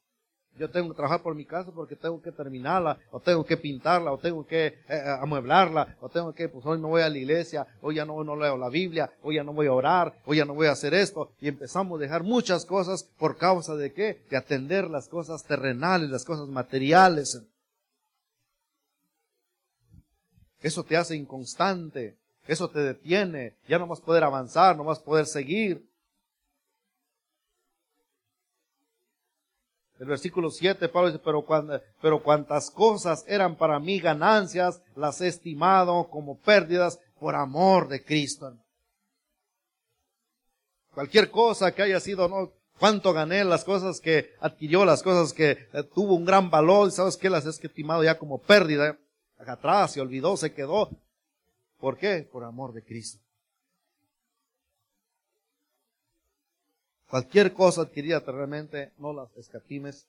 yo tengo que trabajar por mi casa porque tengo que terminarla, o tengo que pintarla, o tengo que eh, eh, amueblarla, o tengo que, pues hoy no voy a la iglesia, hoy ya no, no leo la Biblia, hoy ya no voy a orar, hoy ya no voy a hacer esto. Y empezamos a dejar muchas cosas por causa de qué? De atender las cosas terrenales, las cosas materiales. Eso te hace inconstante. Eso te detiene. Ya no vas a poder avanzar, no vas a poder seguir. El versículo 7, Pablo dice, pero, cuando, pero cuantas cosas eran para mí ganancias, las he estimado como pérdidas por amor de Cristo. Cualquier cosa que haya sido, no, cuánto gané, las cosas que adquirió, las cosas que eh, tuvo un gran valor, ¿sabes qué? Las he estimado ya como pérdida atrás, se olvidó, se quedó. ¿Por qué? Por amor de Cristo. Cualquier cosa adquirida realmente no las escatimes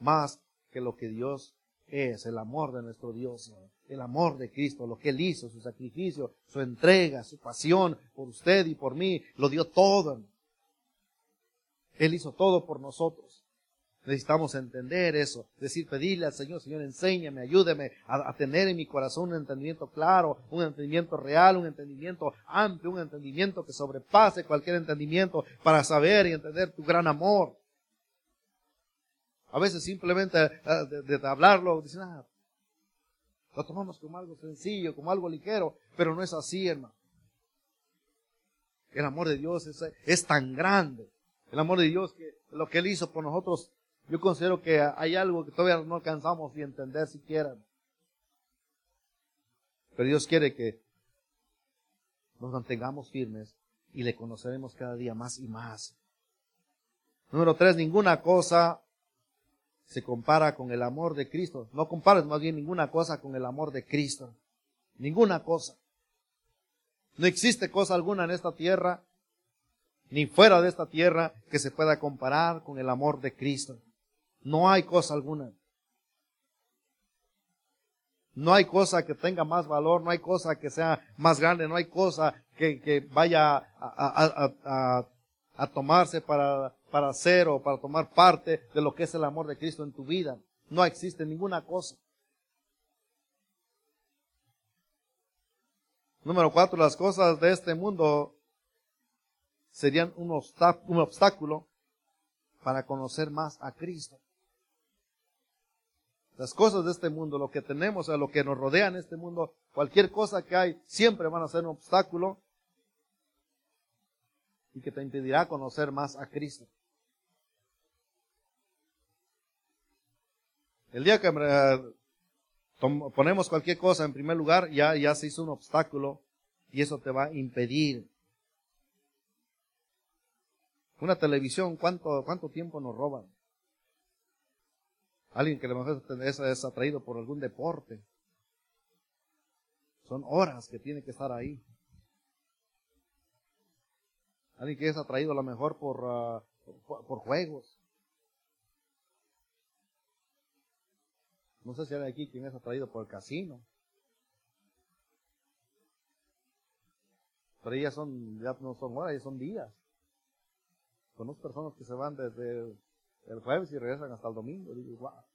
más que lo que Dios es, el amor de nuestro Dios, el amor de Cristo, lo que Él hizo, su sacrificio, su entrega, su pasión por usted y por mí, lo dio todo. Él hizo todo por nosotros. Necesitamos entender eso, decir, pedirle al Señor, Señor, enséñame, ayúdeme a, tener en mi corazón un entendimiento claro, un entendimiento real, un entendimiento amplio, un entendimiento que sobrepase cualquier entendimiento para saber y entender tu gran amor. A veces simplemente eh, de, hablarlo, dicen, ah, lo tomamos como algo sencillo, como algo ligero, pero no es así, hermano. El amor de Dios es, es tan grande. El amor de Dios que lo que Él hizo por nosotros yo considero que hay algo que todavía no alcanzamos y entender siquiera. Pero Dios quiere que nos mantengamos firmes y le conoceremos cada día más y más. Número tres, ninguna cosa se compara con el amor de Cristo. No compares más bien ninguna cosa con el amor de Cristo. Ninguna cosa. No existe cosa alguna en esta tierra, ni fuera de esta tierra, que se pueda comparar con el amor de Cristo. No hay cosa alguna. No hay cosa que tenga más valor, no hay cosa que sea más grande, no hay cosa que, que vaya a, a, a, a, tomarse para, para hacer o para tomar parte de lo que es el amor de Cristo en tu vida. No existe ninguna cosa. Número cuatro, las cosas de este mundo serían un, un obstáculo para conocer más a Cristo. Las cosas de este mundo, lo que tenemos, a lo que nos rodea en este mundo, cualquier cosa que hay, siempre van a ser un obstáculo y que te impedirá conocer más a Cristo. El día que eh, ponemos cualquier cosa en primer lugar, ya, ya se hizo un obstáculo y eso te va a impedir. Una televisión, ¿cuánto, cuánto tiempo nos roban? Alguien que a lo mejor es atraído por algún deporte. Son horas que tiene que estar ahí. Alguien que es atraído a lo mejor por, ah, por, juegos. No sé si hay aquí quien es atraído por el casino. Pero ya son, ya no son horas, ya son días. Conozco personas que se van desde el jueves y regresan hasta el domingo. Digo, wow,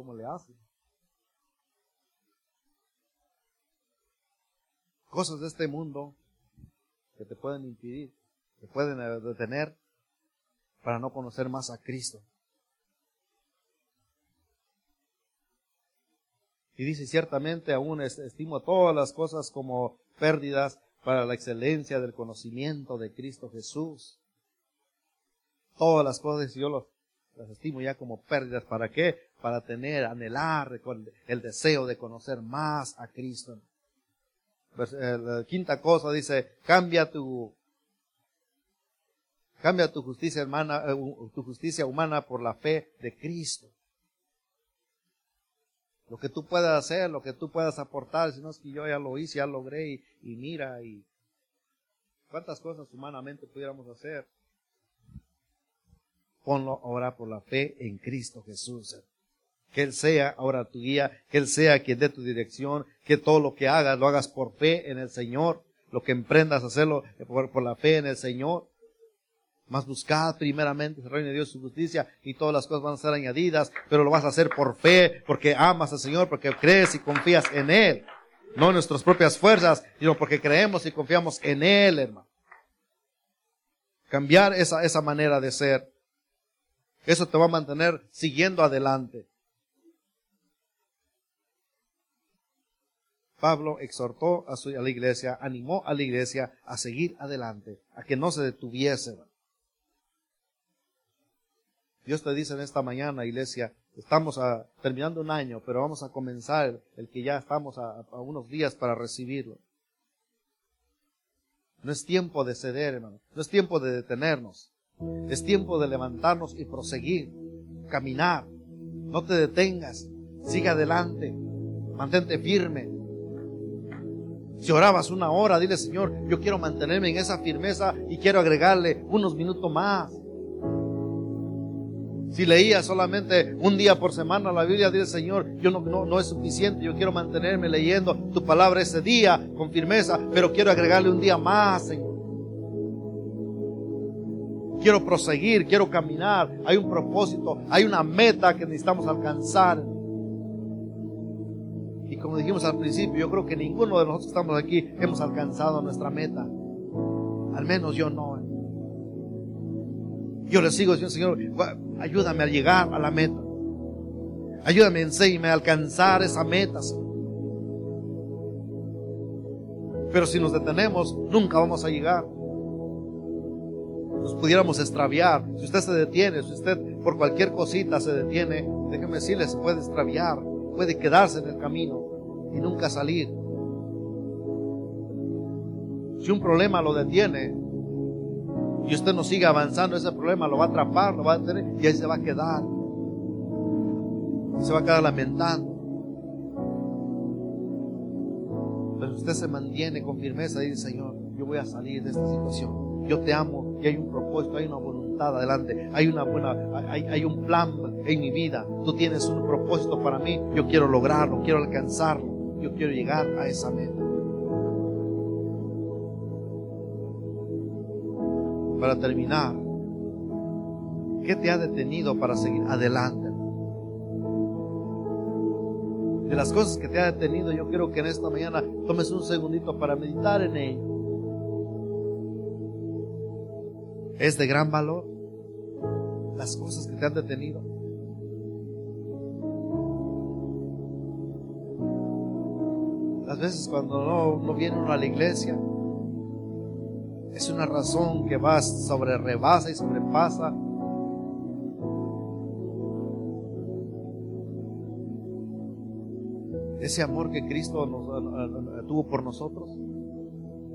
¿cómo le hacen? Cosas de este mundo que te pueden impedir, te pueden eh, detener para no conocer más a Cristo. Y dice, ciertamente aún estimo todas las cosas como pérdidas para la excelencia del conocimiento de Cristo Jesús todas las cosas yo las estimo ya como pérdidas. ¿Para qué? Para tener, anhelar el deseo de conocer más a Cristo. Eh, la quinta cosa dice, cambia tu, cambia tu justicia humana, eh, tu justicia humana por la fe de Cristo. Lo que tú puedas hacer, lo que tú puedas aportar, si no es que yo ya lo hice, ya logré y, y mira y cuántas cosas humanamente pudiéramos hacer ponlo ahora por la fe en Cristo Jesús. Que Él sea ahora tu guía, que Él sea quien dé tu dirección, que todo lo que hagas lo hagas por fe en el Señor, lo que emprendas hacerlo por, la fe en el Señor. Más buscad primeramente el reino de Dios y su justicia y todas las cosas van a ser añadidas, pero lo vas a hacer por fe, porque amas al Señor, porque crees y confías en Él. No en nuestras propias fuerzas, sino porque creemos y confiamos en Él, hermano. Cambiar esa, esa manera de ser. Eso te va a mantener siguiendo adelante. Pablo exhortó a, su, a la iglesia, animó a la iglesia a seguir adelante, a que no se detuviese. Dios te dice en esta mañana, iglesia, estamos terminando un año, pero vamos a comenzar el que ya estamos a, a, unos días para recibirlo. No es tiempo de ceder, hermano. No es tiempo de detenernos. Es tiempo de levantarnos y proseguir, caminar. No te detengas, sigue adelante, mantente firme. Si orabas una hora, dile Señor, yo quiero mantenerme en esa firmeza y quiero agregarle unos minutos más. Si leías solamente un día por semana la Biblia, dile Señor, yo no, no, no es suficiente, yo quiero mantenerme leyendo tu palabra ese día con firmeza, pero quiero agregarle un día más, Señor quiero proseguir, quiero caminar, hay un propósito, hay una meta que necesitamos alcanzar. Y como dijimos al principio, yo creo que ninguno de nosotros que estamos aquí hemos alcanzado nuestra meta. Al menos yo no. Yo le sigo diciendo, Señor, ayúdame a llegar a la meta. Ayúdame, enséñame a alcanzar esa meta. Pero si nos detenemos, nunca vamos a llegar nos pudiéramos extraviar. Si usted se detiene, si usted por cualquier cosita se detiene, déjeme decirle, se puede extraviar, puede quedarse en el camino y nunca salir. Si un problema lo detiene y usted no sigue avanzando, ese problema lo va a atrapar, lo va a detener y ahí se va a quedar. Se va a quedar lamentando. Pero usted se mantiene con firmeza y dice, Señor, yo voy a salir de esta situación yo te amo y hay un propósito, hay una voluntad adelante, hay una buena, hay, hay un plan en mi vida. Tú tienes un propósito para mí, yo quiero lograrlo, quiero alcanzarlo, yo quiero llegar a esa meta. Para terminar, ¿qué te ha detenido para seguir adelante? De las cosas que te ha detenido, yo quiero que en esta mañana tomes un segundito para meditar en ello. Es de gran valor las cosas que te han detenido. Las veces cuando no, viene uno a la iglesia, es una razón que va sobre rebasa y sobrepasa ese amor que Cristo nos, tuvo por nosotros?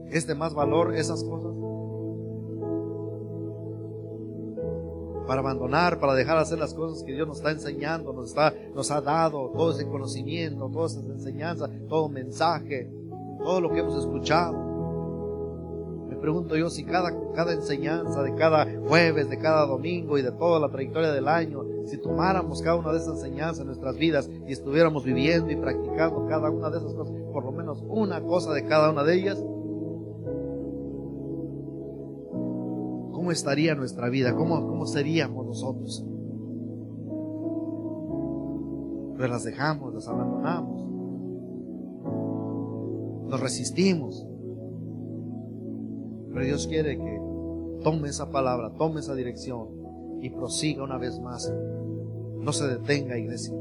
¿Es de más valor esas cosas? Para abandonar, para dejar de hacer las cosas que Dios nos está enseñando, nos, está, nos ha dado, todo ese conocimiento, toda esa enseñanza, todo mensaje, todo lo que hemos escuchado. Me pregunto yo si cada, cada enseñanza de cada jueves, de cada domingo y de toda la trayectoria del año, si tomáramos cada una de esas enseñanzas en nuestras vidas y estuviéramos viviendo y practicando cada una de esas cosas, por lo menos una cosa de cada una de ellas, ¿cómo estaría nuestra vida? ¿Cómo, cómo seríamos nosotros? Pues las dejamos, las abandonamos, nos resistimos. Pero Dios quiere que tome esa palabra, tome esa dirección y prosiga una vez más. No se detenga, iglesia.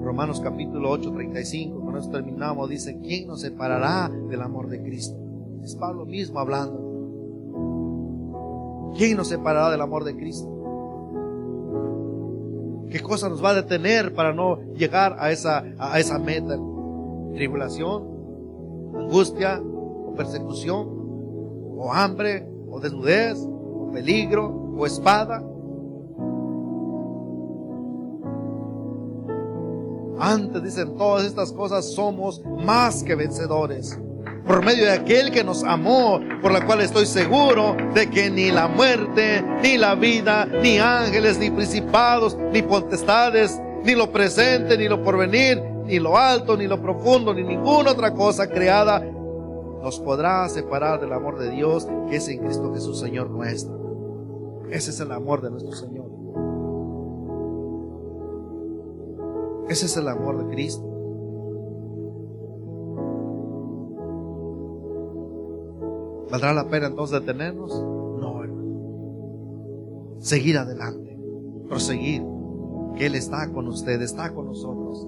Romanos capítulo 8, 35, con esto terminamos, dice, ¿quién nos separará del amor de Cristo? Es Pablo mismo hablando. ¿Quién nos separará del amor de Cristo? ¿Qué cosa nos va a detener para no llegar a esa, a esa meta? Tribulación, angustia, persecución, o hambre, o desnudez, o peligro, o espada. Antes dicen todas estas cosas somos más que vencedores. Por medio de aquel que nos amó, por la cual estoy seguro de que ni la muerte, ni la vida, ni ángeles, ni principados, ni potestades, ni lo presente, ni lo porvenir, ni lo alto, ni lo profundo, ni ninguna otra cosa creada nos podrá separar del amor de Dios que es en Cristo Jesús, Señor nuestro. Ese es el amor de nuestro Señor. Ese es el amor de Cristo. ¿Valdrá la pena entonces detenernos? No, hermano. Seguir adelante, proseguir, que Él está con usted, está con nosotros.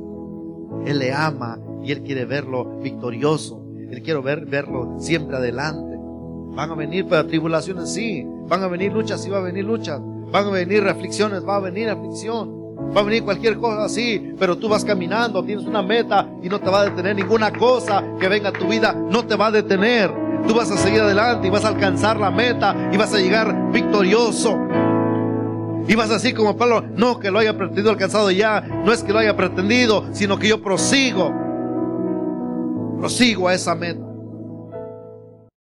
Él le ama y Él quiere verlo victorioso él quiero ver, verlo siempre adelante. Van a venir para tribulaciones, sí. Van a venir luchas, sí va a venir luchas. Van a venir aflicciones, va a venir aflicción. Va a venir cualquier cosa así, pero tú vas caminando, tienes una meta y no te va a detener ninguna cosa que venga a tu vida, no te va a detener. Tú vas a seguir adelante y vas a alcanzar la meta y vas a llegar victorioso. Y vas así como Pablo, no que lo haya pretendido alcanzado ya, no es que lo haya pretendido, sino que yo prosigo prosigo a esa meta.